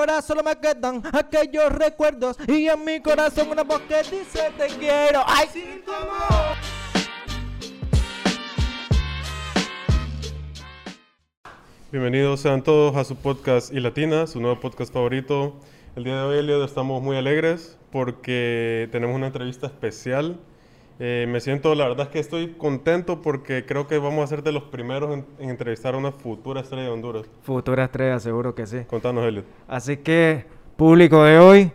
Ahora solo me quedan aquellos recuerdos y en mi corazón una voz que dice te quiero. ¡Ay! Sin tu amor. Bienvenidos sean todos a su podcast y Latina, su nuevo podcast favorito. El día de hoy, Elliot, estamos muy alegres porque tenemos una entrevista especial. Eh, me siento, la verdad es que estoy contento porque creo que vamos a ser de los primeros en, en entrevistar a una futura estrella de Honduras. Futura estrella, seguro que sí. Contanos, Elliot. Así que, público de hoy,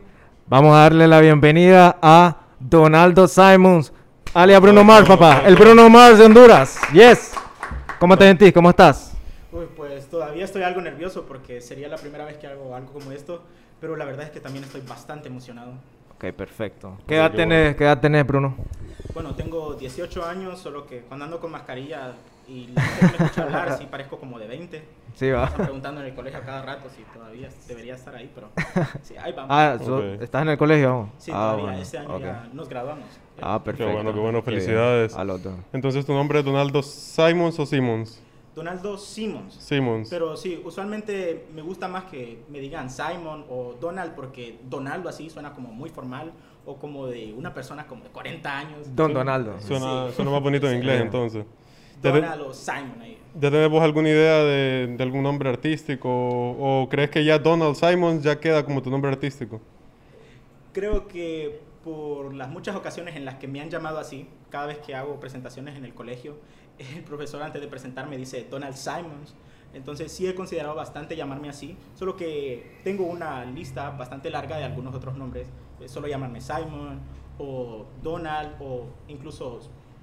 vamos a darle la bienvenida a Donaldo Simons, alias Bruno Mars, papá. El Bruno Mars de Honduras. Yes. ¿Cómo te sentís? ¿Cómo estás? Uy, pues todavía estoy algo nervioso porque sería la primera vez que hago algo como esto, pero la verdad es que también estoy bastante emocionado. Ok, perfecto. qué ¿Qué edad, bueno. tenés, ¿Qué edad tenés, Bruno? Bueno, tengo 18 años, solo que cuando ando con mascarilla y la gente me escucha hablar, sí parezco como de 20. Sí, va. Están preguntando en el colegio a cada rato si todavía debería estar ahí, pero sí, ahí vamos. Ah. ¿estás en el colegio aún? sí, ah, todavía bueno, este año ya nos graduamos. Ah, perfecto. bueno, qué bueno, felicidades. A los dos. Entonces, ¿tu nombre es Donaldo Simons o Simons? Donaldo Simmons. Simons. Pero sí, usualmente me gusta más que me digan Simon o Donald porque Donaldo así suena como muy formal o como de una persona como de 40 años. Don Donaldo. Suena, Sí. suena más bonito en inglés, Sí. entonces. ¿Ya, te- Donald o Simon ahí. ¿Ya tenés vos alguna idea de, de algún nombre artístico? ¿O, o crees que ya Donald Simons ya queda como tu nombre artístico? Creo que por las muchas ocasiones en las que me han llamado así, cada vez que hago presentaciones en el colegio, el profesor antes de presentarme dice Donald Simons. Entonces sí he considerado bastante llamarme así, solo que tengo una lista bastante larga de algunos otros nombres. Eh, Solo llamarme Simon o Donald o incluso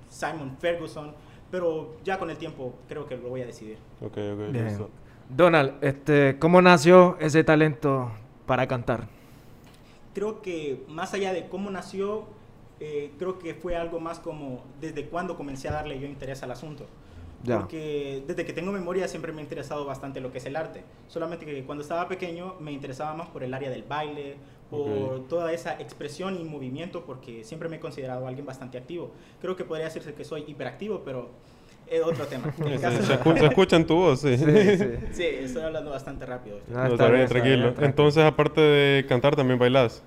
Simon Ferguson, pero ya con el tiempo creo que lo voy a decidir. Ok, ok, Bien. Donald, este, ¿cómo nació ese talento para cantar? creo que más allá de cómo nació, eh, creo que fue algo más como desde cuándo comencé a darle yo interés al asunto. Ya. Porque desde que tengo memoria siempre me ha interesado bastante lo que es el arte. Solamente que cuando estaba pequeño me interesaba más por el área del baile, por Ok. toda esa expresión y movimiento, porque siempre me he considerado alguien bastante activo. Creo que podría decirse que soy hiperactivo, pero es otro tema. El caso- se escu- se escucha en tu voz, sí. Sí, sí. sí, estoy hablando bastante rápido. No, No, está está bien, bien, está tranquilo. bien, tranquilo. Entonces, aparte de cantar, también bailas.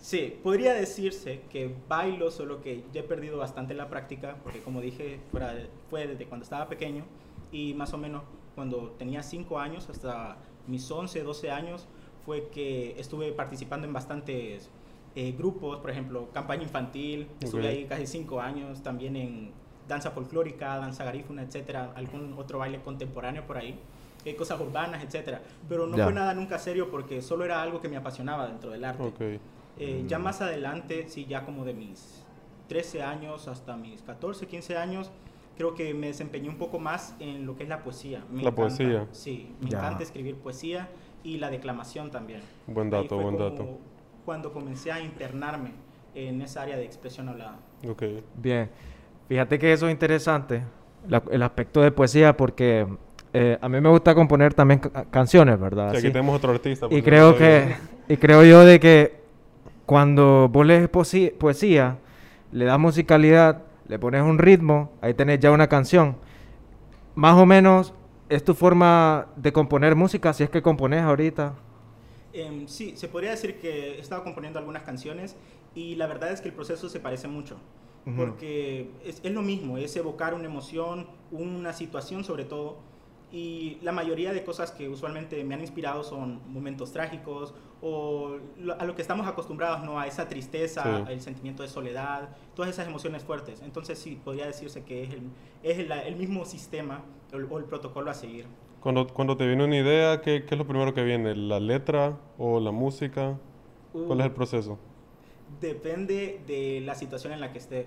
Sí, podría decirse que bailo, solo que ya he perdido bastante la práctica, porque como dije, fue desde cuando estaba pequeño y más o menos cuando tenía 5 años hasta mis 11, 12 años, fue que estuve participando en bastantes eh, grupos, por ejemplo, campaña infantil, estuve Ok. ahí casi 5 años, también en danza folclórica, danza garífuna, etcétera, algún otro baile contemporáneo por ahí. eh, cosas urbanas, etcétera, pero no Ya. fue nada nunca serio porque solo era algo que me apasionaba dentro del arte. Ok. Eh, Ya más adelante, sí, ya como de mis 13 años hasta mis 14, 15 años, creo que me desempeñé un poco más en lo que es la poesía. Me La encanta- poesía. Sí, me Ya. encanta escribir poesía y la declamación también. Buen dato, fue buen como dato. Cuando comencé a internarme en esa área de expresión hablada. Ok. Bien. Fíjate que eso es interesante, la- el aspecto de poesía, porque eh, a mí me gusta componer también ca- canciones, ¿verdad? Sí, aquí tenemos otro artista. Y creo que, y creo yo de que cuando vos lees poesía, le das musicalidad, le pones un ritmo, ahí tenés ya una canción. Más o menos es tu forma de componer música, si es que compones ahorita. Em, sí, se podría decir que he estado componiendo algunas canciones y la verdad es que el proceso se parece mucho. Ujú. Porque es, es lo mismo, es evocar una emoción, una situación sobre todo. Y la mayoría de cosas que usualmente me han inspirado son momentos trágicos o a lo que estamos acostumbrados, ¿no? A esa tristeza, Sí. el sentimiento de soledad, todas esas emociones fuertes. Entonces sí, podría decirse que es el, es el, el mismo sistema o el- o el protocolo a seguir. Cuando, cuando te viene una idea, ¿qué, qué es lo primero que viene? ¿La letra o la música? ¿Cuál es el proceso? Depende de la situación en la que esté.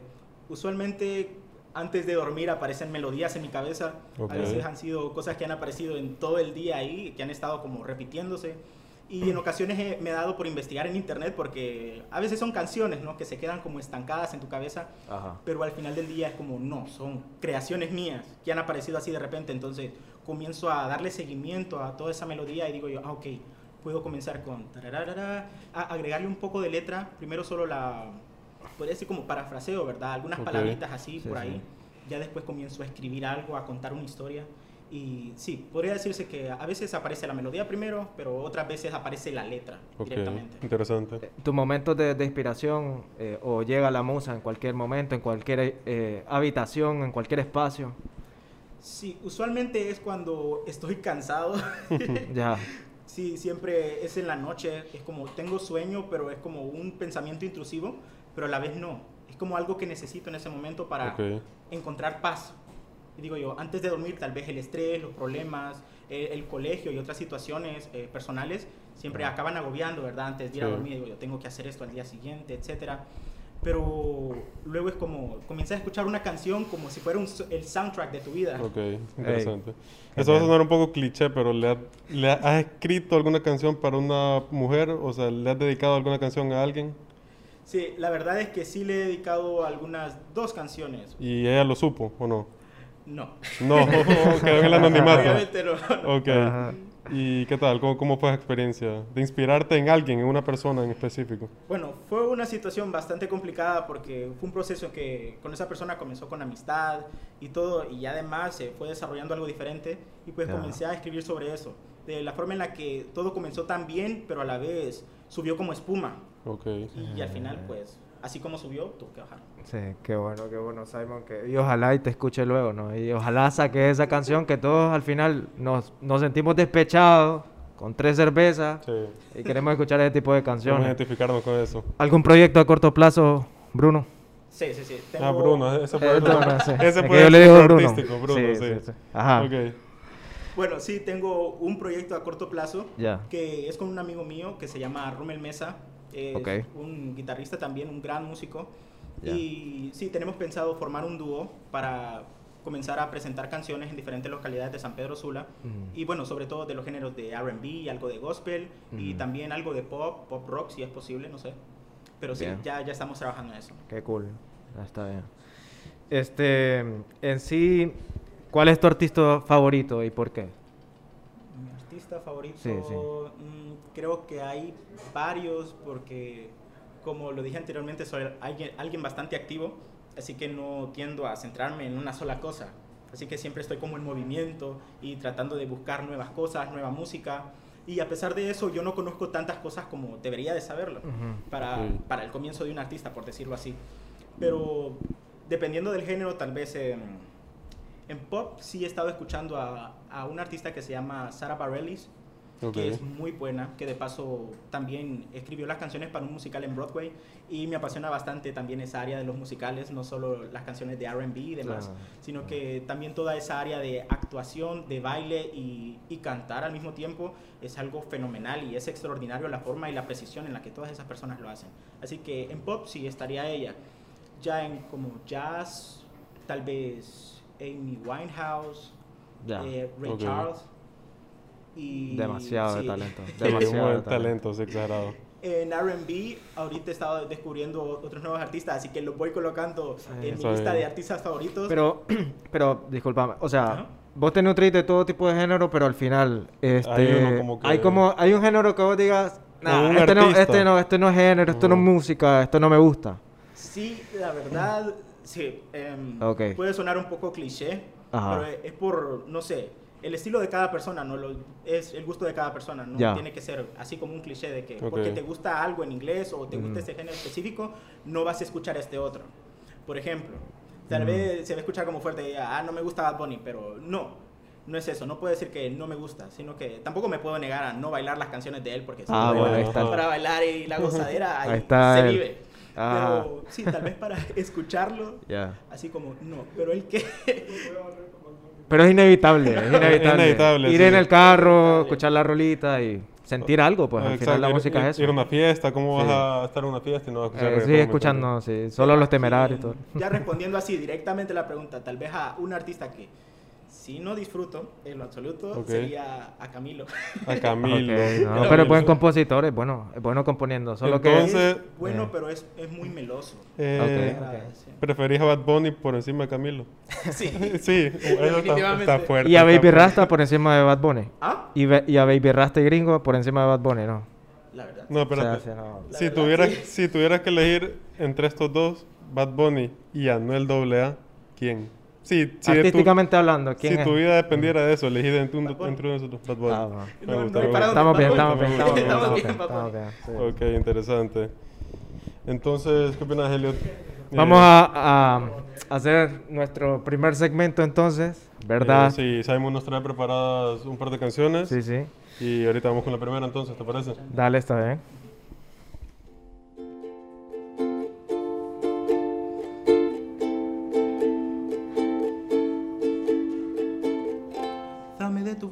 Usualmente antes de dormir aparecen melodías en mi cabeza. Ok. A veces han sido cosas que han aparecido en todo el día ahí, que han estado como repitiéndose. Y en ocasiones he- me he dado por investigar en internet porque a veces son canciones, ¿no? Que se quedan como estancadas en tu cabeza, Ajá. pero al final del día es como, no, son creaciones mías que han aparecido así de repente. Entonces comienzo a darle seguimiento a toda esa melodía y digo yo, ah, ok, puedo comenzar con tararara, a agregarle un poco de letra, primero solo la, podría decir como parafraseo, ¿verdad? Algunas Ok. palabritas así Sí, por sí. ahí. Ya después comienzo a escribir algo, a contar una historia. Y sí, podría decirse que a veces aparece la melodía primero, pero otras veces aparece la letra Ok, directamente. interesante. Tu momento de, de inspiración eh, o llega la musa en cualquier momento, en cualquier eh, habitación, en cualquier espacio. Sí, usualmente es cuando estoy cansado. ya. Sí, siempre es en la noche, es como tengo sueño, pero es como un pensamiento intrusivo, pero a la vez no. Es como algo que necesito en ese momento para Ok. encontrar paz. Y digo yo, antes de dormir, tal vez el estrés, los problemas, eh, el colegio y otras situaciones eh, personales siempre acaban agobiando, ¿verdad? Antes de ir a Sí. dormir, digo yo, tengo que hacer esto al día siguiente, etcétera. Pero luego es como, comienzas a escuchar una canción como si fuera un s- el soundtrack de tu vida. Ok, interesante. Ey, Eso va a sonar un poco cliché, pero ¿le, ha- le ha- ¿has escrito alguna canción para una mujer? O sea, ¿le has dedicado alguna canción a alguien? Sí, la verdad es que sí le he dedicado algunas dos canciones. ¿Y ella lo supo o no? No. No, quedó en el anonimato. Obviamente no. Ok. Ajá. ¿Y qué tal? ¿Cómo, ¿Cómo fue la experiencia de inspirarte en alguien, en una persona en específico? Bueno, fue una situación bastante complicada porque fue un proceso que con esa persona comenzó con amistad y todo, y además se fue desarrollando algo diferente y pues comencé a escribir sobre eso, de la forma en la que todo comenzó tan bien, pero a la vez subió como espuma Ok. y, al final pues así como subió, tuvo que bajar. Sí, qué bueno, qué bueno, Simon. Que, y ojalá y te escuche luego, ¿no? Y ojalá saques esa canción que todos al final nos, nos sentimos despechados con tres cervezas Sí. y queremos escuchar ese tipo de Vamos a canciones. identificarnos con eso. ¿Algún proyecto a corto plazo, Bruno? Sí, sí, sí. Ah, tengo- Bruno, ese puede Eh, ser. Bruno, sí. Ese Es que puede yo le ser digo Bruno. artístico, Bruno, Sí, sí. sí, sí. Ajá. Ok. Bueno, sí, tengo un proyecto a corto plazo Ya. que es con un amigo mío que se llama Rumel Mesa. Es Ok. un guitarrista también, un gran músico. Y sí, tenemos pensado formar un dúo para comenzar a presentar canciones en diferentes localidades de San Pedro Sula. Mm. Y bueno, sobre todo de los géneros de RB, algo de gospel y también algo de pop, pop rock si es posible, no sé. Pero sí, ya, ya estamos trabajando en eso. Qué cool. Ya está bien. Este, en sí, ¿cuál es tu artista favorito y por qué? Artista favorito, Sí, sí. mm, creo que hay varios porque, como lo dije anteriormente, soy alguien, alguien bastante activo, así que no tiendo a centrarme en una sola cosa. Así que siempre estoy como en movimiento y tratando de buscar nuevas cosas, nueva música. Y a pesar de eso, yo no conozco tantas cosas como debería de saberlo Ujú. para, Ok. para el comienzo de un artista, por decirlo así. Pero dependiendo del género, tal vez en, en pop sí he estado escuchando a, a una artista que se llama Sara Bareilles, Ok. que es muy buena, que de paso también escribió las canciones para un musical en Broadway y me apasiona bastante también esa área de los musicales, no solo las canciones de RB y demás, Claro. sino que también toda esa área de actuación, de baile y, y cantar al mismo tiempo es algo fenomenal y es extraordinario la forma y la precisión en la que todas esas personas lo hacen. Así que en pop sí estaría ella. Ya en como jazz, tal vez Amy Winehouse, eh, Ray. Charles. Y, Demasiado de talento. Demasiado de talento, es exagerado. En RB, ahorita he estado descubriendo otros nuevos artistas, así que los voy colocando en mi lista bien. de artistas favoritos. Pero, pero, discúlpame, o sea, vos te nutrís de todo tipo de género, pero al final, este, Hay uno como que- hay como, hay un género que vos digas, nah, este no, este no, este no es género, esto no es Ujú. música, esto no me gusta. Sí, la verdad, sí. em, Ok. Puede sonar un poco cliché, Ajá. pero es por, no sé, el estilo de cada persona, no lo, es el gusto de cada persona, no Ya. tiene que ser así como un cliché de que Ok. porque te gusta algo en inglés o te gusta Mm. este género específico, no vas a escuchar este otro. Por ejemplo, tal Mm. vez se va a escuchar como fuerte, ah, no me gusta Bad Bunny, pero no. No es eso, no puedo decir que no me gusta, sino que tampoco me puedo negar a no bailar las canciones de él porque si Ah, no, bueno, ahí está. para bailar y la gozadera ahí, Ahí está se él. vive. Ajá. Pero sí, tal vez para escucharlo, Ya. así como, no, pero el que... Pero es inevitable, es inevitable. inevitable, Ir sí. en el carro, escuchar la rolita y sentir algo, pues al Exacto, final la ir- música ir, es eso. Ir a una fiesta, ¿cómo Sí. vas a estar en una fiesta y no vas a escuchar Eh, sí, escuchando, sí, solo los temerarios y todo. Ya respondiendo así directamente la pregunta, tal vez a un artista que si no disfruto en lo absoluto sería a Camilo. A Camilo. Ok, no, pero es buen compositor, es bueno, es bueno componiendo, solo Entonces- que... es bueno, Eh. pero es, es muy meloso. Eh, Ok. Sí. ¿Preferís a Bad Bunny por encima de Camilo? Sí. sí, eso está, fuerte. Y a Baby. Rasta por encima de Bad Bunny. ¿Ah? Y, y a Baby Rasta y Gringo por encima de Bad Bunny, ¿no? La verdad. No, O sea, espérate. o sea, no. La si, verdad, tuvieras, sí. si tuvieras que elegir entre estos dos, Bad Bunny y Anuel AA, ¿quién? Sí, sí, de tu- Artísticamente hablando, ¿quién si es? tu vida dependiera de eso, elegir entre, un- entre uno de nosotros, Bad Bunny. Ah, va. Me gusta, no. Estamos bien, estamos bien, estamos bien, Estamos bien, estamos sí. Ok, interesante. Entonces, ¿qué opinas, Elliot? Vamos Eh, a, a hacer nuestro primer segmento entonces, ¿verdad? eh, sí, Simon nos trae preparadas un par de canciones. sí, sí. Y ahorita vamos con la primera entonces, ¿te parece? Dale, está bien.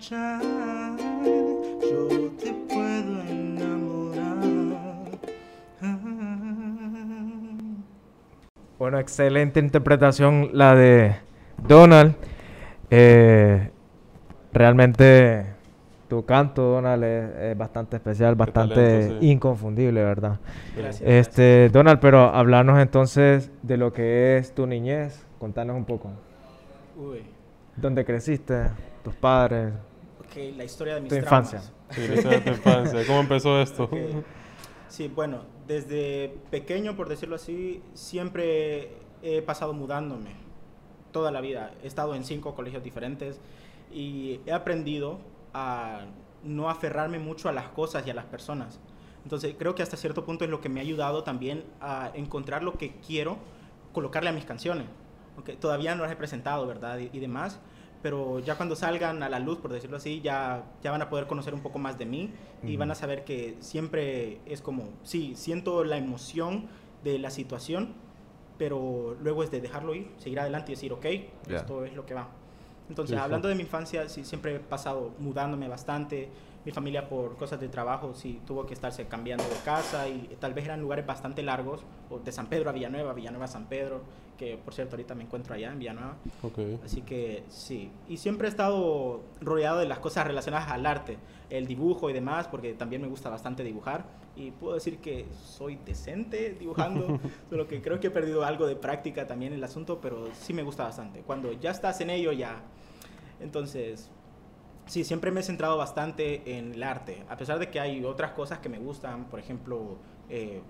Yo te puedo enamorar. Bueno, excelente interpretación la de Donald. Eh, realmente tu canto, Donald, es, es bastante especial, bastante talento, sí. inconfundible, ¿verdad? Gracias. Este, Donald, pero hablarnos entonces de lo que es tu niñez. Contanos un poco. Uy, ¿Dónde creciste? ¿Tus padres? ok, la historia de mis Tu traumas. infancia. Sí, la historia de tu infancia. ¿Cómo empezó esto? Ok. Sí, bueno, desde pequeño, por decirlo así, siempre he pasado mudándome. Toda la vida. He estado en cinco colegios diferentes y he aprendido a no aferrarme mucho a las cosas y a las personas. Entonces, creo que hasta cierto punto es lo que me ha ayudado también a encontrar lo que quiero colocarle a mis canciones. Ok, Todavía no las he presentado, ¿verdad? Y, y demás, pero ya cuando salgan a la luz, por decirlo así, ya, ya van a poder conocer un poco más de mí y van a saber que siempre es como, sí, siento la emoción de la situación, pero luego es de dejarlo ir, seguir adelante y decir, ok, esto es lo que va. Entonces, Sí, sí. hablando de mi infancia, sí, siempre he pasado mudándome bastante. Mi familia por cosas de trabajo sí tuvo que estarse cambiando de casa y tal vez eran lugares bastante largos, o de San Pedro a Villanueva, Villanueva a San Pedro, que por cierto ahorita me encuentro allá en Villanueva. Ok. Así que sí, y siempre he estado rodeado de las cosas relacionadas al arte, el dibujo y demás, porque también me gusta bastante dibujar y puedo decir que soy decente dibujando, solo que creo que he perdido algo de práctica también en el asunto, pero sí me gusta bastante. Cuando ya estás en ello, ya. Entonces, sí, siempre me he centrado bastante en el arte, a pesar de que hay otras cosas que me gustan, por ejemplo, eh,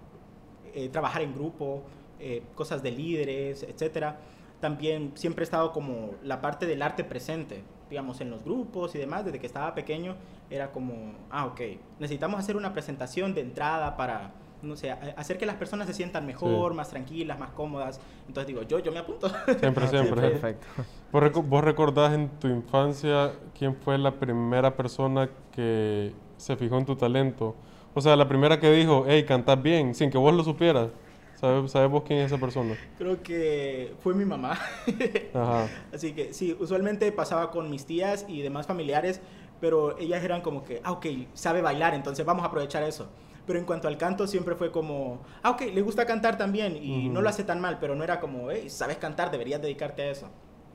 eh, trabajar en grupo, eh, cosas de líderes, etcétera. También siempre he estado como la parte del arte presente, digamos, en los grupos y demás, desde que estaba pequeño, era como, ah, ok, necesitamos hacer una presentación de entrada para, no sé, hacer que las personas se sientan mejor, Sí. más tranquilas, más cómodas. Entonces digo, yo, yo me apunto. Siempre, Ah, siempre. Perfecto. ¿Vos, recu- vos recordás en tu infancia quién fue la primera persona que se fijó en tu talento? O sea, la primera que dijo, hey, cantás bien, sin que vos lo supieras. ¿Sabes, ¿Sabes vos quién es esa persona? Creo que fue mi mamá. Ajá. Así que sí, usualmente pasaba con mis tías y demás familiares, pero ellas eran como que, ah, ok, sabe bailar, entonces vamos a aprovechar eso. Pero en cuanto al canto, siempre fue como, ah, ok, le gusta cantar también y no lo hace tan mal, pero no era como, hey, sabes cantar, deberías dedicarte a eso.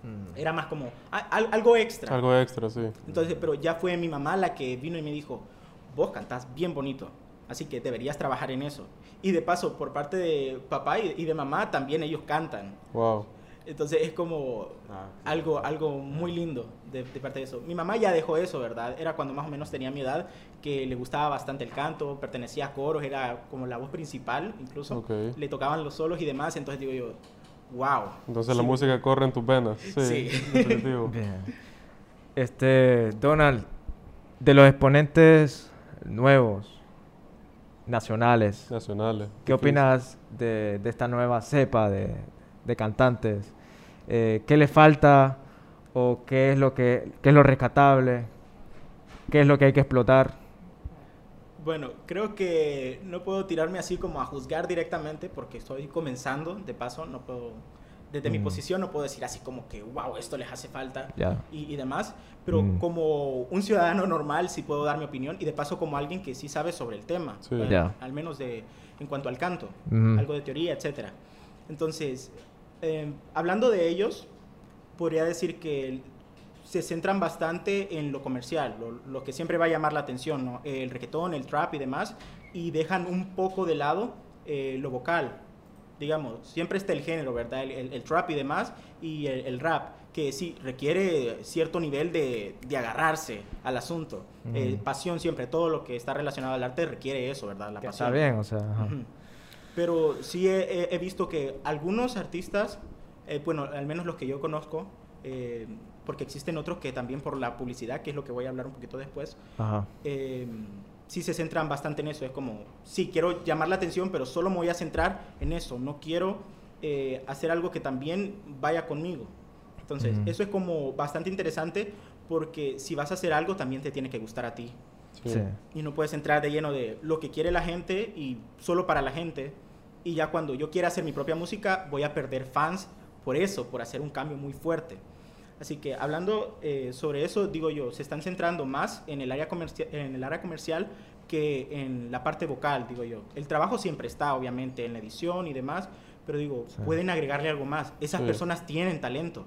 Mm. Era más como "Ah, al- algo extra. Algo extra, sí. Entonces, pero ya fue mi mamá la que vino y me dijo, vos cantás bien bonito. Así que deberías trabajar en eso. Y de paso, por parte de papá y, y de mamá, también ellos cantan. Wow. Entonces es como algo, algo muy lindo de, de parte de eso. Mi mamá ya dejó eso, ¿verdad? Era cuando más o menos tenía mi edad, que le gustaba bastante el canto, pertenecía a coros, era como la voz principal incluso. Le tocaban los solos y demás, entonces digo yo, wow. Entonces la música corre en tus venas. Sí, Sí. Bien. Este, Donald, de los exponentes nuevos, nacionales, Nacionales. ¿qué Difícil. opinas de, de esta nueva cepa de, de cantantes? Eh, ¿Qué le falta o qué es lo que qué es lo rescatable? ¿Qué es lo que hay que explotar? Bueno, creo que no puedo tirarme así como a juzgar directamente porque estoy comenzando, de paso, no puedo, desde mi Mm. posición no puedo decir así como que, wow, esto les hace falta Ya. y, y demás, pero Mm. como un ciudadano normal sí puedo dar mi opinión y de paso como alguien que sí sabe sobre el tema, Sí. Ya. al menos de, en cuanto al canto, Ujú. algo de teoría, etcétera. Entonces, eh, hablando de ellos, podría decir que se centran bastante en lo comercial, lo, lo que siempre va a llamar la atención, ¿no? el reggaetón, el trap y demás, y dejan un poco de lado eh, lo vocal. Digamos, siempre está el género, ¿verdad? El, el- el trap y demás, y el, el rap, que sí requiere cierto nivel de, de agarrarse al asunto. Eh, pasión siempre, todo lo que está relacionado al arte requiere eso, ¿verdad? La pasión. está bien, o sea, ajá. Pero sí he, he- visto que algunos artistas, eh, bueno, al menos los que yo conozco, eh, porque existen otros que también por la publicidad, que es lo que voy a hablar un poquito después, Ajá. eh, sí se centran bastante en eso. Es como, sí, quiero llamar la atención, pero solo me voy a centrar en eso. No quiero eh, hacer algo que también vaya conmigo. Entonces, eso es como bastante interesante porque si vas a hacer algo, también te tiene que gustar a ti Sí. Sí. y no puedes entrar de lleno de lo que quiere la gente y solo para la gente. Y ya cuando yo quiera hacer mi propia música, voy a perder fans por eso, por hacer un cambio muy fuerte. Así que hablando eh, sobre eso, digo yo, se están centrando más en el, área comercial, en el área comercial que en la parte vocal, digo yo. El trabajo siempre está, obviamente, en la edición y demás, pero digo, Sí. pueden agregarle algo más. Esas Sí. personas tienen talento,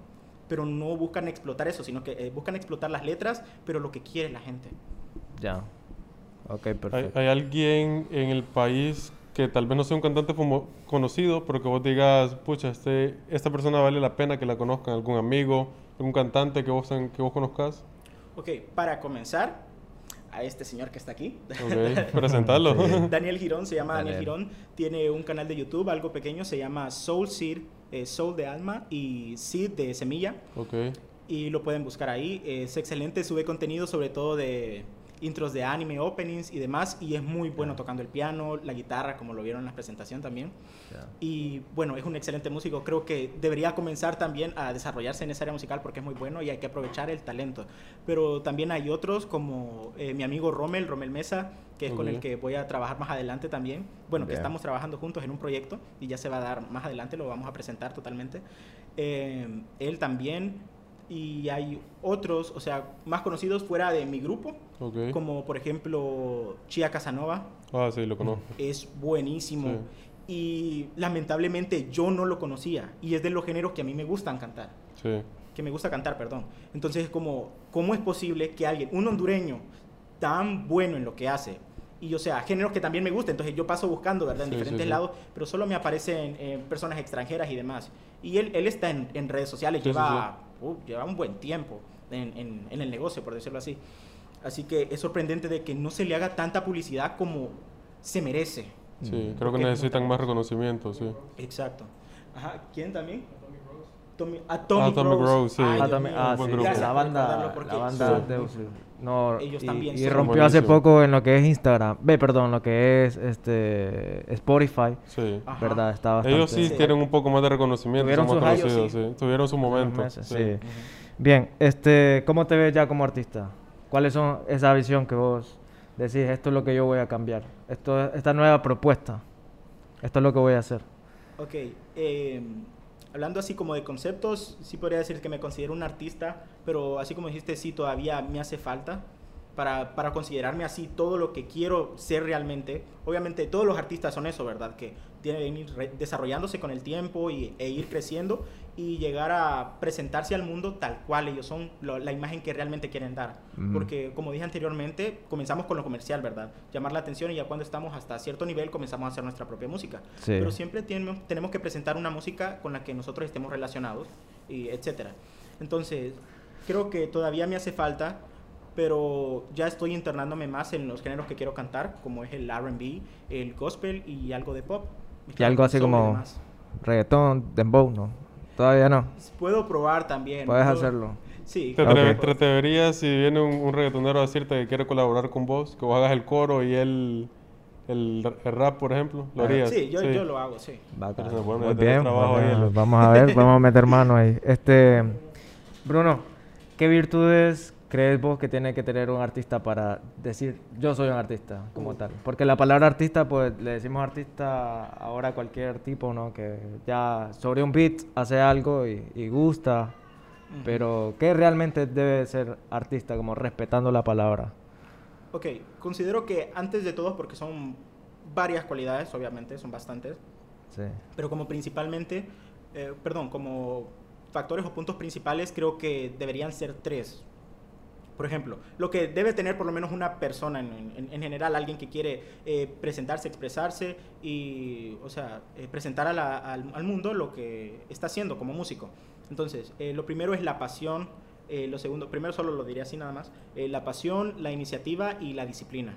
pero no buscan explotar eso, sino que eh, buscan explotar las letras, pero lo que quiere la gente. Ya. Ok, ¿Hay, perfecto. hay alguien en el país que tal vez no sea un cantante conocido, pero que vos digas, pucha, este, esta persona vale la pena que la conozcan, algún amigo, algún cantante que vos, que vos conozcas? Ok, para comenzar, a este señor que está aquí. Ok, presentarlo. Daniel Girón, se llama Daniel Daniel. Girón, tiene un canal de YouTube, algo pequeño, se llama Soul Seed, eh, Soul de alma y Seed de semilla, ok, y lo pueden buscar ahí. Es excelente, sube contenido sobre todo de intros de anime, openings y demás, y es muy bueno tocando el piano, la guitarra, como lo vieron en la presentación también. Y bueno, es un excelente músico. Creo que debería comenzar también a desarrollarse en esa área musical porque es muy bueno y hay que aprovechar el talento. Pero también hay otros como eh, mi amigo Rommel, Rommel Mesa, que es con el que voy a trabajar más adelante también. Bueno, que estamos trabajando juntos en un proyecto y ya se va a dar más adelante, lo vamos a presentar totalmente. Eh, él también. Y hay otros, o sea, más conocidos fuera de mi grupo, ok. como por ejemplo Chia Casanova, Ah, sí, lo conozco. es buenísimo. Y lamentablemente yo no lo conocía. Y es de los géneros que a mí me gustan cantar. Sí, Que me gusta cantar, perdón. Entonces es como, ¿cómo es posible que alguien, un hondureño, tan bueno en lo que hace, y o sea, géneros que también me gustan, entonces yo paso buscando, ¿verdad? En Sí, diferentes sí. lados, pero solo me aparecen eh, personas extranjeras y demás. Y él, él está en, en redes sociales, Sí, sí, lleva, uh, lleva un buen tiempo en, en- en el negocio, por decirlo así. Así que es sorprendente de que no se le haga tanta publicidad como se merece. sí, Mm. creo que necesitan más reconocimiento, sí. Exacto. Ajá, ¿quién también? Tommy, Atomic, Atomic Rose. Rose, sí. Ay, Ah, mío. ah, sí, la banda, la banda son- de no, Ellos y, también y rompió hace poco en lo que es Instagram, ve, perdón, lo que es este Spotify, Sí. Ajá. verdad, está bastante. Ellos sí Sí. tienen un poco más de reconocimiento, Tuvieron son más sus conocidos, sí. sí. Tuvieron su momento. meses, sí. sí. Bien, este, ¿cómo te ves ya como artista? ¿Cuáles son esa visión que vos decís, esto es lo que yo voy a cambiar, esto, esta nueva propuesta, esto es lo que voy a hacer? Ok, eh, hablando así como de conceptos, sí podría decir que me considero un artista, pero así como dijiste, sí, todavía me hace falta para, para considerarme así todo lo que quiero ser realmente. Obviamente todos los artistas son eso, ¿verdad? Que tienen que ir desarrollándose con el tiempo y, e ir creciendo y llegar a presentarse al mundo tal cual ellos son, lo- la imagen que realmente quieren dar. Porque, como dije anteriormente, comenzamos con lo comercial, ¿verdad? Llamar la atención y ya cuando estamos hasta cierto nivel comenzamos a hacer nuestra propia música. Sí. Pero siempre tenemos, tenemos que presentar una música con la que nosotros estemos relacionados, y etcétera. Entonces, creo que todavía me hace falta, pero ya estoy internándome más en los géneros que quiero cantar, como es el R&B, el gospel y algo de pop. Y algo así como demás. reggaetón, dembow, ¿no? Todavía no. Puedo probar también. Puedes puedo- hacerlo. Sí. ¿Te, Ok. atre- te atreverías si viene un, un reggaetonero a decirte que quiere colaborar con vos, que vos hagas el coro y él el, el rap, por ejemplo? ¿Lo harías? Sí, yo, yo lo hago, sí. Bacán. Muy bien, vamos a ver, vamos a meter mano ahí. Este, Bruno, ¿qué virtudes crees vos que tiene que tener un artista para decir yo soy un artista como tal? Porque la palabra artista, pues le decimos artista ahora a cualquier tipo, ¿no? Que ya sobre un beat hace algo y, y gusta, Ujú. pero ¿qué realmente debe ser artista, como respetando la palabra? Ok, considero que antes de todo, porque son varias cualidades, obviamente, son bastantes, Sí. pero como principalmente, eh, perdón, como factores o puntos principales, creo que deberían ser tres. Por ejemplo, lo que debe tener por lo menos una persona en, en- en general, alguien que quiere eh, presentarse, expresarse y, o sea, eh, presentar a la- al, al mundo lo que está haciendo como músico. Entonces, eh, lo primero es la pasión, eh, lo segundo, primero solo lo diría así nada más, eh, la pasión, la iniciativa y la disciplina.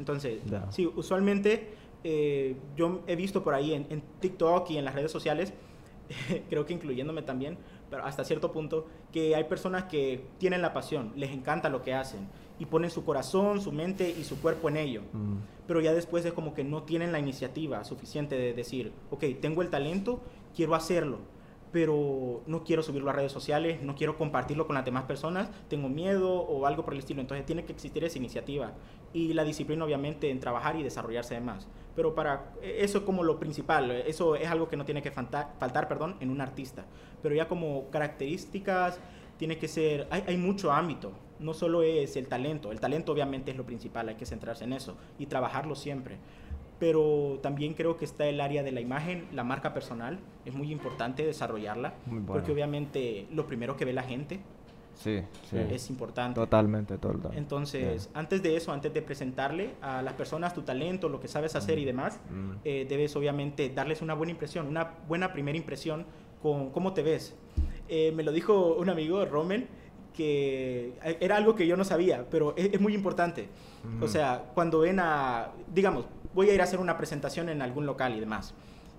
Entonces, Ya. sí, usualmente eh, yo he visto por ahí en, en TikTok y en las redes sociales, creo que incluyéndome también, pero hasta cierto punto, que hay personas que tienen la pasión, les encanta lo que hacen y ponen su corazón, su mente y su cuerpo en ello. Mm. Pero ya después es como que no tienen la iniciativa suficiente de decir, ok, tengo el talento, quiero hacerlo, pero no quiero subirlo a redes sociales, no quiero compartirlo con las demás personas, tengo miedo o algo por el estilo. Entonces tiene que existir esa iniciativa y la disciplina obviamente en trabajar y desarrollarse de más. Pero para eh, eso como lo principal, eh, eso es algo que no tiene que faltar, faltar perdón, en un artista. Pero ya como características tiene que ser, hay mucho ámbito, no solo es el talento, el talento obviamente es lo principal, hay que centrarse en eso y trabajarlo siempre. Pero también creo que está el área de la imagen, la marca personal, es muy importante desarrollarla, Muy bueno. porque obviamente lo primero que ve la gente Sí, sí. es importante. Totalmente, total. Entonces, antes de eso, antes de presentarle a las personas tu talento, lo que sabes hacer y demás, Mm. eh, debes obviamente darles una buena impresión, una buena primera impresión con cómo te ves. Eh, me lo dijo un amigo, Rommel, que eh, era algo que yo no sabía, pero es, es muy importante. O sea, cuando ven a, digamos, voy a ir a hacer una presentación en algún local y demás,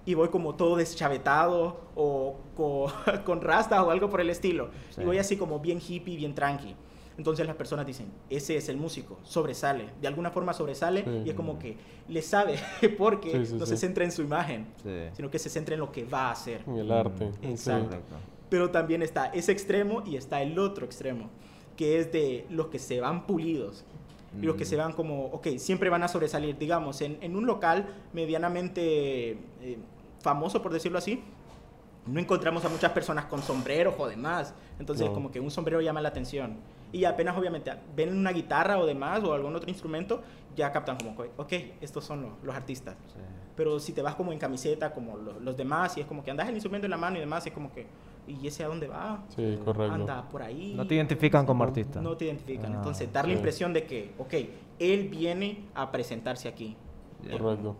y voy como todo deschavetado o co- con, rastas o algo por el estilo, Sí. y voy así como bien hippie, bien tranqui. Entonces las personas dicen, ese es el músico, sobresale, de alguna forma sobresale Sí. y es como que le sabe porque Sí, no se centra en su imagen, sino que se centra en lo que va a hacer. En el arte. Mm, sí. Exacto. Pero también está ese extremo y está el otro extremo, que es de los que se van pulidos. Y los que Mm. se van como, ok, siempre van a sobresalir. Digamos, en, en un local medianamente eh, famoso, por decirlo así, no encontramos a muchas personas con sombreros o demás. Entonces, No. como que un sombrero llama la atención. Y apenas, obviamente, ven una guitarra o demás o algún otro instrumento, ya captan como, ok, estos son los, los artistas. Sí. Pero si te vas como en camiseta, como lo- los demás, y es como que andas el instrumento en la mano y demás, es como que, ¿y ese a dónde va? Sí, correcto. Anda por ahí. No te identifican como artista. No te identifican. Ah, Entonces, dar la sí. impresión de que, ok, él viene a presentarse aquí. Correcto.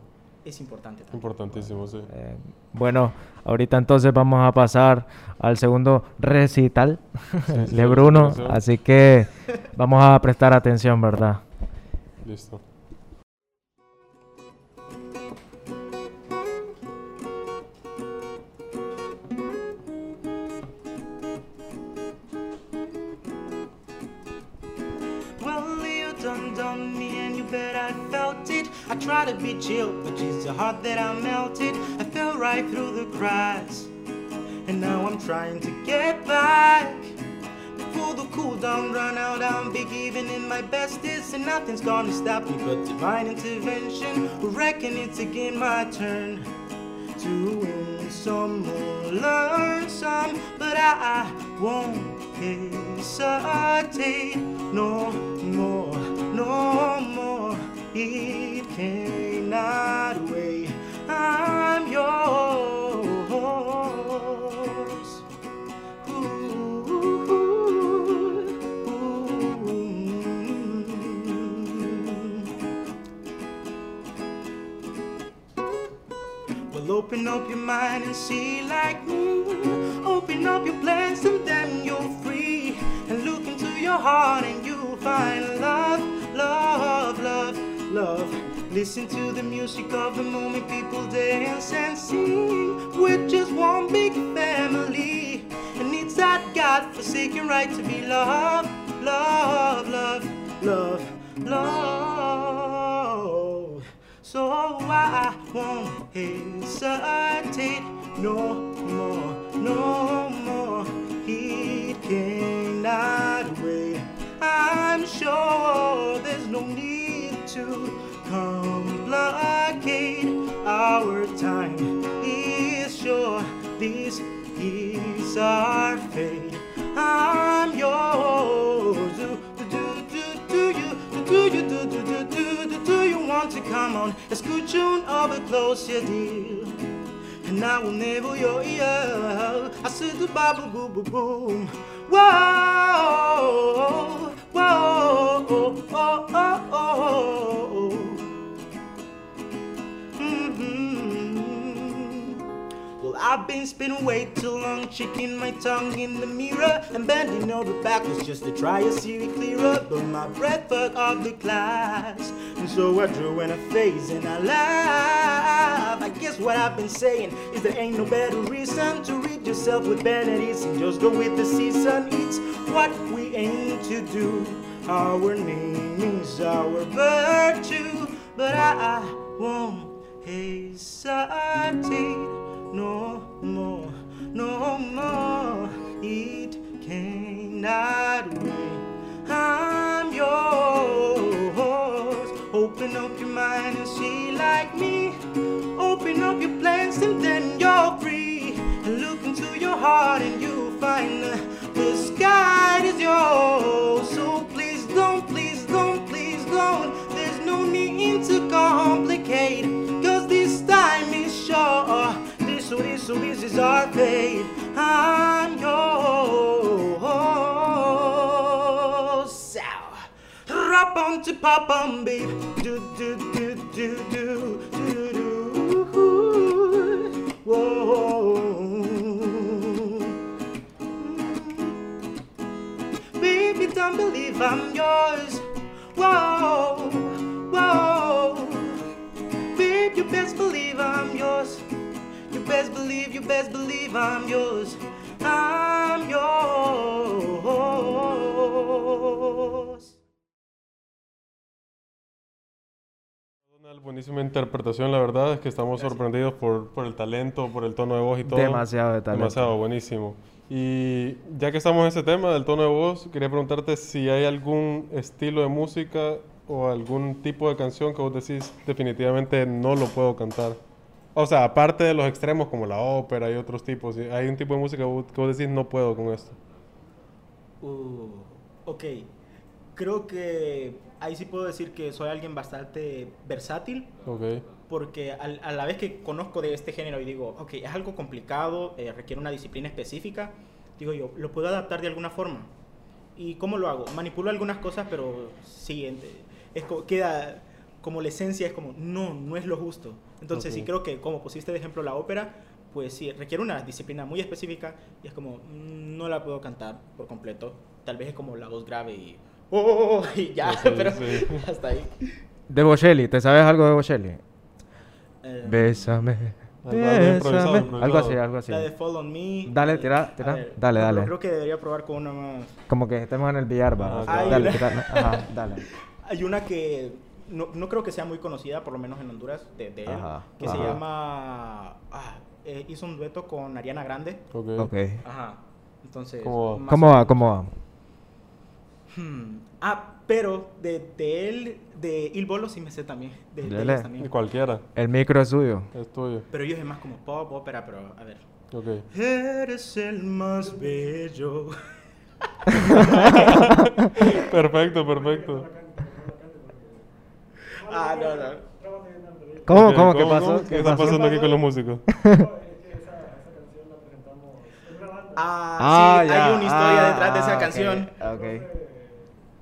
Es importante. también. Importantísimo, sí. Eh, bueno, ahorita entonces vamos a pasar al segundo recital sí, de Bruno, así que vamos a prestar atención, ¿verdad? Listo. Done done me and you bet I felt it. I tried to be chill, but it's so hard that I melted. I fell right through the cracks, and now I'm trying to get back. Before the cool down run out, I'm big even in my bestest, and nothing's gonna stop me but divine intervention. Reckon it's again my turn to win some or learn some, but I won't hesitate no no more. It cannot wait. I'm yours. Ooh, ooh, ooh. Well, open up your mind and see like me. Open up your plans and then you're free. And look into your heart and you'll find love love. Listen to the music of the moment, people dance and sing. We're just one big family. And it's that God forsaken right to be loved, love, love, love, love. So I won't hesitate no to complicate our time. Is sure this is our fate. I'm yours. Do, do, do, do, you, do, you, do, do, do, do, do, do you want to come on? Escucha un over close your deal. And I will never your ear. I said the Bible boom boom boom. Whoa, whoa, oh, oh, oh, oh. Mhm. Well, I've been spinning way too long, checking my tongue in the mirror and bending over backwards just to try to see it clearer. But my breath fuck of the class, and so I drew in a face and I laugh. I guess what I've been saying is there ain't no better reason to read yourself with benedicts and just go with the season. It's what we aim to do. Our name is our virtue, but I won't hesitate no more, no more. It cannot wait. I'm yours. Open up your mind and see like me. Open up your plans and then you're free. And look into your heart and you'll find the sky is yours. So please don't, please don't, please don't. There's no need to complicate. Cause this time is short. This, so this, so this is our fate. I'm yours. Rap on to pop on, babe. Do, do, do, do, do, do, do. Whoa. Don't believe I'm yours. Whoa, whoa. Babe, you best believe I'm yours. You best believe, you best believe I'm yours. I'm yours. Buenísima interpretación, la verdad es que estamos sorprendidos por, por el talento, por el tono de voz y todo. Demasiado de talento. Demasiado, buenísimo. Y ya que estamos en ese tema del tono de voz, quería preguntarte si hay algún estilo de música o algún tipo de canción que vos decís definitivamente no lo puedo cantar. O sea, aparte de los extremos como la ópera y otros tipos, hay un tipo de música que vos, que vos decís no puedo con esto. Uh, ok. Creo que ahí sí puedo decir que soy alguien bastante versátil. Ok. Porque al- a la vez que conozco de este género y digo, ok, es algo complicado, eh, requiere una disciplina específica, digo yo, lo puedo adaptar de alguna forma. ¿Y cómo lo hago? Manipulo algunas cosas, pero sí, es queda como la esencia, es como, no, no es lo justo. Entonces sí Ok. creo que, como pusiste de ejemplo la ópera, pues sí, requiere una disciplina muy específica y es como, mm, no la puedo cantar por completo. Tal vez es como la voz grave y, oh, y ya, Sí, pero sí. hasta ahí. De Bocelli, ¿te sabes algo de Bocelli? Eh, Bésame. Algo- Bésame. así, algo así. La de Fall on Me. Dale, tira, tira. ver, Dale, dale. Creo que debería probar con una más. Como que estemos en el billar, va. Ah. Dale, tira. Ajá, dale. Hay una que no, no creo que sea muy conocida, por lo menos en Honduras, de, de él, Ajá, que se llama. ah, eh, hizo un dueto con Ariana Grande. Ok. Ok. Ajá. Entonces. ¿Cómo va? ¿Cómo va? ¿Cómo va? Hmm. Ah, pero de, de él, de Il Bolo sí me sé también. De, de ellos Y también. cualquiera, El micro es suyo. es tuyo. Pero ellos es más como pop, ópera, pero a ver. Ok. Eres el más bello. Perfecto, perfecto. Ah, no, no. ¿Cómo? ¿Cómo? ¿Qué pasó? ¿Qué está pasando aquí con los músicos? Ah, Ah, sí, ya. hay una historia Ah, detrás de ah, esa ok, canción. ok.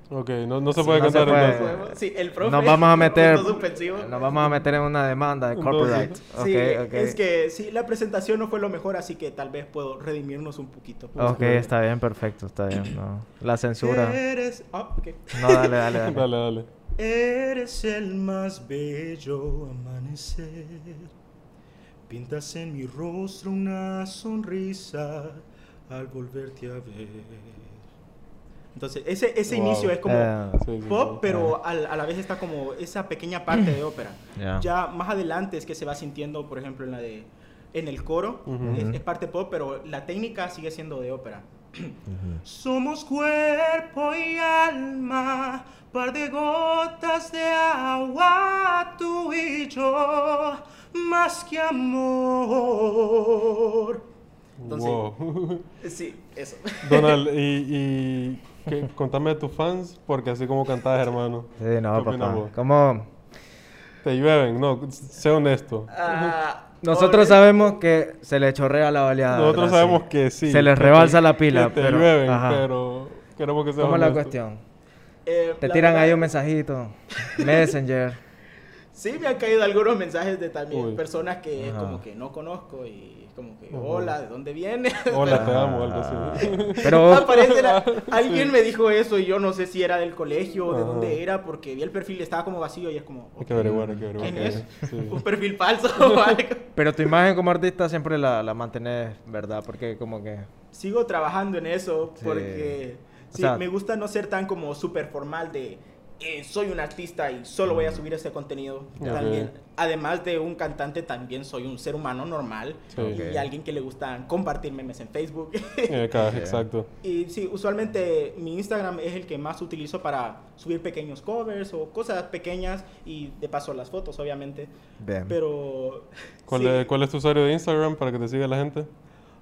Ok, no, no se Sí, puede no se cantar puede. entonces. Sí, el profe. Nos vamos a meter, nos vamos a meter en una demanda de Entonces, copyright. Sí, Ok, ok. es que sí, la presentación no fue lo mejor, así que tal vez puedo redimirnos un poquito. Ok, está bien, perfecto, está bien. No. La censura. Eres, ah, ok. No, dale, dale, dale. Dale, dale. Eres el más bello amanecer. Pintas en mi rostro una sonrisa al volverte a ver. Entonces, ese, ese Wow. inicio es como Eh, Sí, sí, pop, sí. pero al- a la vez está como esa pequeña parte de ópera. Ya. Ya más adelante es que se va sintiendo, por ejemplo, en la de en el coro, es, Ujú. es parte pop, pero la técnica sigue siendo de ópera. Somos cuerpo y alma, par de gotas de agua, tú y yo, más que amor. Entonces, Wow. sí, eso. Donald, y, contame de tus fans, porque así como cantás, hermano. Sí, ¿Qué no, papá. vos? Como Te llueven, no, sé honesto. Ah, nosotros obvio- sabemos que se le chorrea la baleada. Nosotros ¿verdad? sabemos Sí. que sí. Se les rebalsa la pila, que te pero- llueven, ajá. pero queremos que sea ¿Cómo es la cuestión? eh, Te la tiran verdad, ahí un mensajito. Messenger. Sí, me han caído algunos mensajes de también Uy. personas que es como que no conozco y es como que, hola, ¿de dónde viene? Hola, te amo, algo así. Pero Aparece la- alguien me dijo eso y yo no sé si era del colegio o de dónde era porque vi el perfil estaba como vacío y es como Hay que ok, averiguar, hay que averiguar. ¿quién es? Sí. un perfil falso o algo. Pero tu imagen como artista siempre la, la mantenés, ¿verdad? Porque como que... Sigo trabajando en eso Sí. porque O sí, sea- me gusta no ser tan como súper formal de eh, soy un artista y solo voy a subir este contenido. También, además de un cantante, también soy un ser humano normal y alguien que le gusta compartir memes en Facebook. Eh. Exacto. Y sí, usualmente mi Instagram es el que más utilizo para subir pequeños covers o cosas pequeñas y de paso las fotos, obviamente. Bien. Pero. ¿Cuál, sí. es, ¿Cuál es tu usuario de Instagram para que te siga la gente?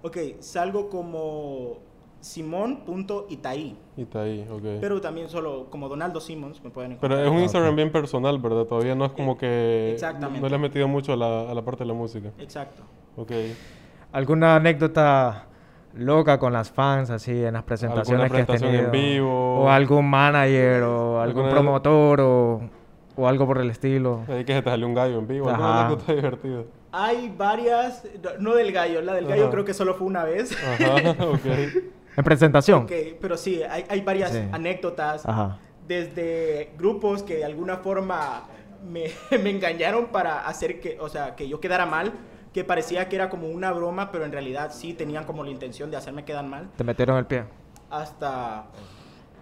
Ok, salgo como simón.itaí. Ahí, ok. Pero también solo como Donaldo Simons me pueden Pero encontrar. es un. Instagram bien personal, ¿verdad? Todavía no es como que... Exactamente. No le has metido mucho a la, a la parte de la música. Exacto. Ok. ¿Alguna anécdota loca con las fans así en las presentaciones que has presentación en tenido? vivo? O algún manager o algún promotor o, o algo por el estilo. Ahí que se te salió un gallo en vivo. Ajá. Alguna anécdota divertida. Hay varias, no- del gallo, la del gallo Ajá. creo que solo fue una vez. Ajá, ok. ¿En presentación? Ok, pero sí, hay, hay varias Sí. anécdotas. Ajá. desde grupos que de alguna forma me, me engañaron para hacer que, o sea, que yo quedara mal, que parecía que era como una broma, pero en realidad sí tenían como la intención de hacerme quedar mal, Te metieron el pie. hasta,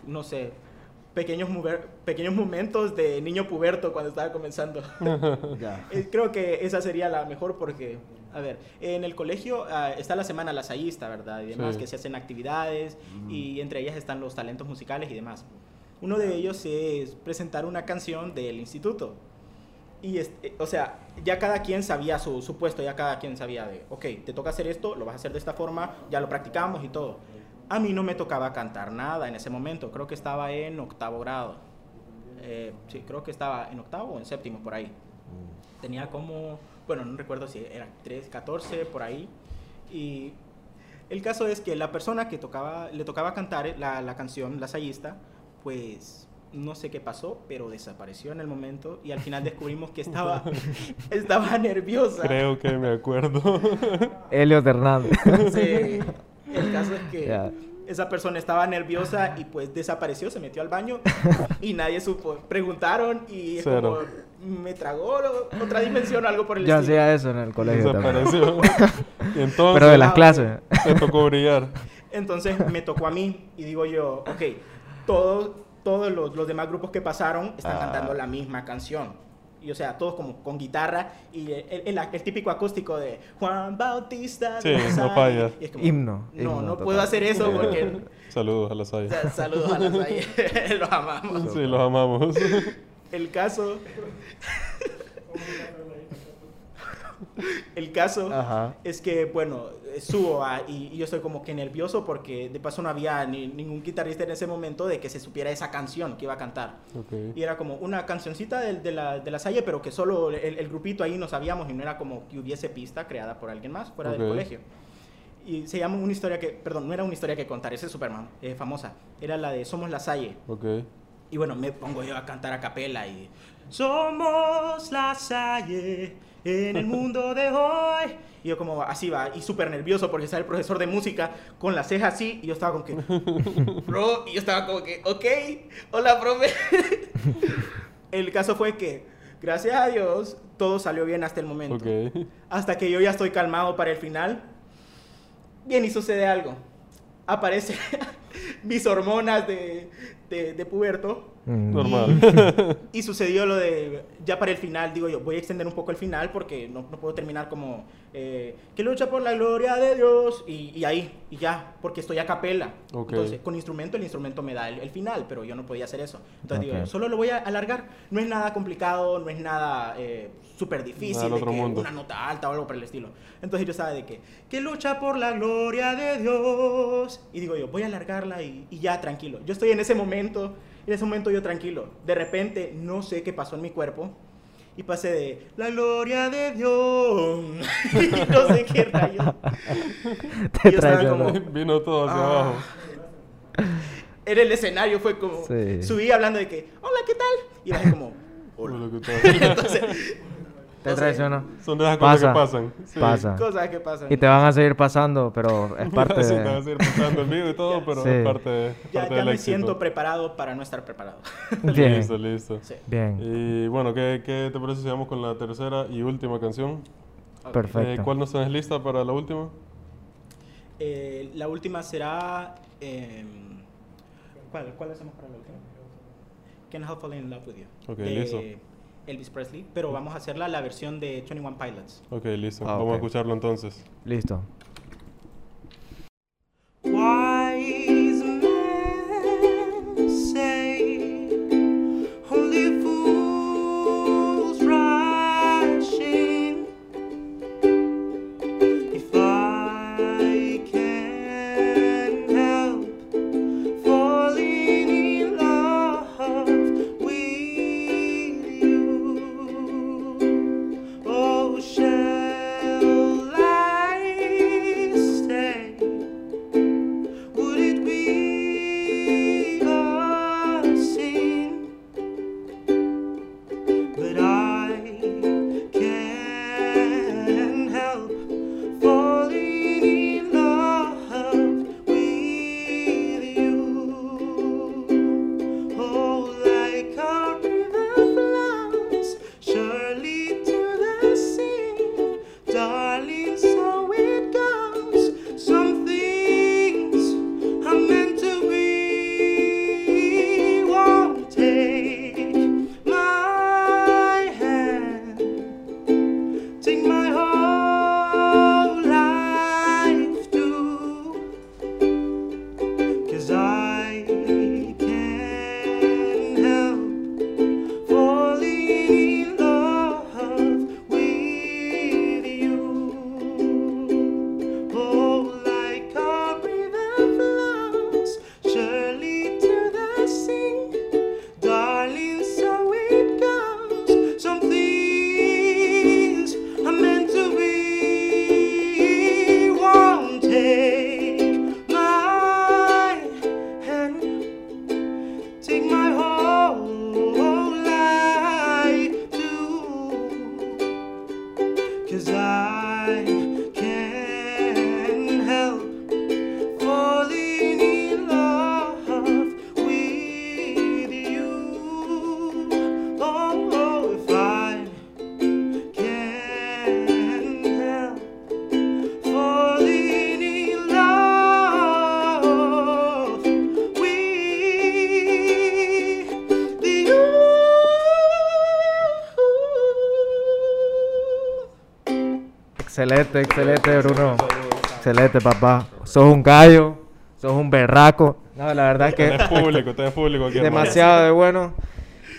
no sé, pequeños, pequeños momentos de niño puberto cuando estaba comenzando. Eh, Creo que esa sería la mejor porque, a ver, en el colegio ah, está la semana lasallista, ¿verdad? Y demás, Sí. que se hacen actividades y entre ellas están los talentos musicales y demás. Uno de ellos es presentar una canción del instituto. Y, este, o sea, ya cada quien sabía su, su puesto, ya cada quien sabía de, ok, te toca hacer esto, lo vas a hacer de esta forma, ya lo practicamos y todo. A mí no me tocaba cantar nada en ese momento, creo que estaba en octavo grado. Eh, sí, creo que estaba en octavo o en séptimo, por ahí. Tenía como, bueno, no recuerdo si era 3, 14, por ahí. Y el caso es que la persona que tocaba, le tocaba cantar la, la canción, la sayista, pues no sé qué pasó, pero desapareció en el momento y al final descubrimos que estaba, estaba nerviosa. Creo que me acuerdo. Elliot Hernández. Sí. El caso es que esa persona estaba nerviosa y pues desapareció, se metió al baño y nadie supo. Preguntaron y es como, Cero. Me tragó lo- otra dimensión o algo por el Yo estilo. hacía eso en el colegio. Desapareció. y entonces Pero de las Ah, clases. te tocó brillar. Entonces me tocó a mí y digo yo, ok, todos, todos los, los demás grupos que pasaron están Ah. cantando la misma canción. Y o sea, todos como con guitarra y el, el- el- el típico acústico de Juan Bautista. Sí, de no falla. Y es como, Himno, No, himno no total. puedo hacer eso porque... Saludos a las saludos a las. Los amamos. Sí, los amamos. El caso... El caso Ajá. es que, bueno, subo a- y, y yo estoy como que nervioso porque de paso no había ni- ningún guitarrista en ese momento de que se supiera esa canción que iba a cantar. Y era como una cancioncita de, de la, de la Salle, pero que solo el, el grupito ahí no sabíamos y no era como que hubiese pista creada por alguien más fuera Ok. del colegio. Y se llama una historia que, perdón, no era una historia que contar, ese es Superman, eh, famosa. Era la de Somos la Salle. Ok. Y bueno, me pongo yo a cantar a capela y... Somos la Salle en el mundo de hoy. Y yo como así va, y súper nervioso porque está el profesor de música con la ceja así y yo estaba como que... Bro, y yo estaba como que, ok, hola, profe. el caso fue que, gracias a Dios, todo salió bien hasta el momento. Ok. Hasta que yo ya estoy calmado para el final. Bien, y sucede algo. Aparecen mis hormonas de, de, de puberto. Mm. Normal. Y sucedió lo de, ya para el final, digo yo, voy a extender un poco el final porque no, no puedo terminar como, eh, que lucha por la gloria de Dios, y, y ahí, y ya, porque estoy a capela. Ok. Entonces, con instrumento, el instrumento me da el, el final, pero yo no podía hacer eso. Entonces digo, Ok. solo lo voy a alargar. No es nada complicado, no es nada eh, súper difícil, Nada de otro que mundo. una nota alta o algo por el estilo. Entonces yo sabía de que, que lucha por la gloria de Dios. Y digo yo, voy a alargarla y, y ya, tranquilo. Yo estoy en ese momento, en ese momento yo tranquilo. De repente, no sé qué pasó en mi cuerpo. Y pasé de la gloria de Dios. y no sé qué rayos. Te Y yo estaba como- Vino todo hacia Ah. abajo. En el escenario fue como, Sí. subí hablando de que, hola, ¿qué tal? Y bajé como, hola. Hola, ¿qué tal? Entonces, Te no sé, traicionó. Son de esas cosas Pasa. que pasan. Sí. Pasa. Cosas que pasan. Y te van a seguir pasando, pero es parte Sí, te vas a seguir pasando el vivo y todo, pero Sí. es parte, Ya, parte ya del me éxito. siento preparado para no estar preparado. Bien, Listo, listo. Sí. bien, Y bueno, ¿qué, qué te parece si vamos con la tercera y última canción? Ok. perfecto. Eh, ¿Cuál nos tenés lista para la última? Eh, la última será. em, ¿cuál, ¿Cuál hacemos para la última? Can't Help Falling in Love with You. Ok, de listo. Elvis Presley. Pero vamos a hacerla la versión de 21 Pilots. Ok, listo. Ah, Vamos a escucharlo entonces. Listo. Excelente, excelente, Bruno. Excelente, papá. Sos un gallo, sos un berraco. No, la verdad es que Tenés público, tenés público aquí. hermano. demasiado de bueno.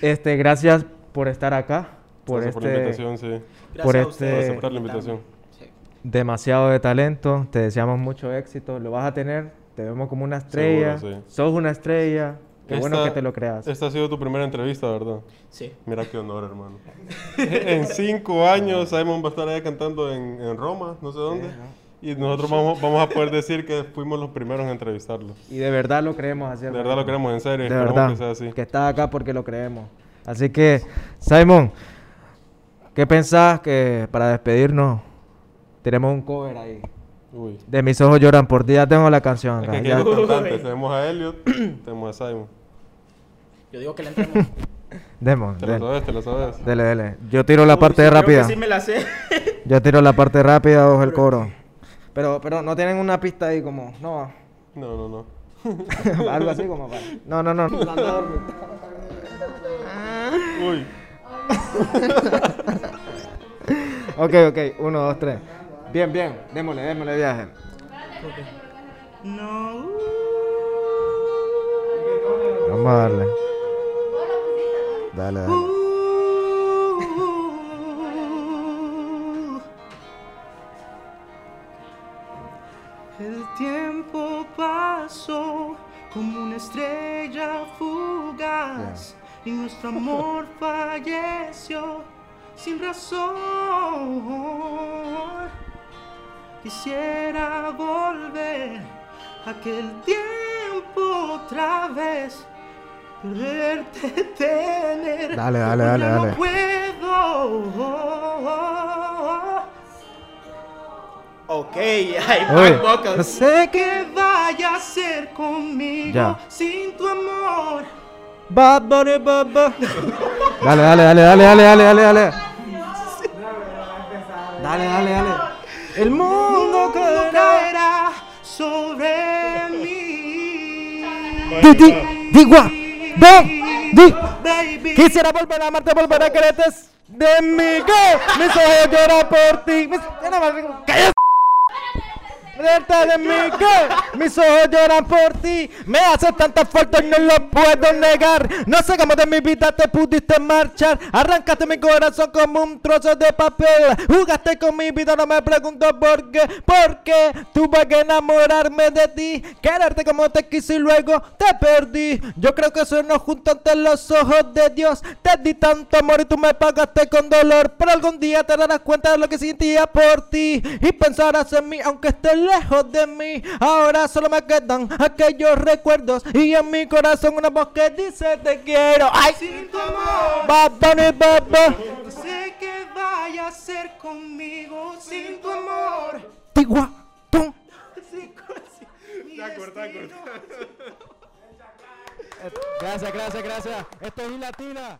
Este, gracias por estar acá, por Gracias por la este invitación, sí. Gracias Por a este- Por aceptar la invitación. Sí. demasiado de talento. Te deseamos mucho éxito. Lo vas a tener. Te vemos como una estrella. Seguro, sí. Sos una estrella. Qué bueno que te lo creas. Esta ha sido tu primera entrevista, ¿verdad? Sí. Mira qué honor, hermano. en cinco años, Simon va a estar allá cantando en, en Roma, no sé dónde. Y nosotros vamos, vamos a poder decir que fuimos los primeros en entrevistarlo. Y de verdad lo creemos así. De verdad lo creemos en serio. De verdad. que sea así. Que está acá porque lo creemos. Así que, Simon, ¿qué pensás que para despedirnos tenemos un cover ahí? Uy. De mis ojos lloran por ti. Ya tengo la canción Es acá. que ya-. Tenemos a Elliot, tenemos a Simon. Yo digo que le entremos. Demos, Te lo sabes, te lo sabes. Dele, dele. Yo tiro la parte sí, creo rápida. que sí me la sé. Yo tiro la parte rápida o el coro. Pero, pero no tienen una pista ahí como. No. No, no, no. Algo así como para. No, no, no. Uy. ok, ok. Uno, dos, tres. Bien, bien. Démosle, démosle viaje. No. Vamos a darle. Dale, dale. El tiempo pasó como una estrella fugaz y nuestro amor falleció sin razón. Quisiera volver a aquel tiempo otra vez, poderte tener. Dale, dale, dale. No puedo. Ok, hay Uy, back vocals. no sé qué. ¿Qué vaya a hacer conmigo Ya. sin tu amor? Bad Bunny. Dale, dale, dale, dale, dale, dale, dale, dale. Dale, dale, dale. El mundo No caerá. caerá sobre mí. Di, di, di, gua, di, di. Baby. Quisiera volver a amarte, volver a quererte de mí. que Mis ojos lloran por ti. Mis... ¡Cállate! Verte de mí que mis ojos lloran por ti. Me hace tanta falta y no lo puedo negar. No sé cómo de mi vida te pudiste marchar. Arrancaste mi corazón como un trozo de papel. Jugaste con mi vida, no me pregunto por qué. Porque tuve que enamorarme de ti. Quererte como te quise y luego te perdí. Yo creo que eso nos juntó ante los ojos de Dios. Te di tanto amor y tú me pagaste con dolor. Pero algún día te darás cuenta de lo que sentía por ti. Y pensarás en mí, aunque estés lejos de mí. Ahora solo me quedan aquellos recuerdos. Y en mi corazón una voz que dice te quiero. ¡Ay! Sin tu amor. Bad Bunny, bad Bunny. No sé qué vaya a hacer conmigo sin tu amor. Tigua, destino. Gracias, gracias, gracias. Esto es Latina.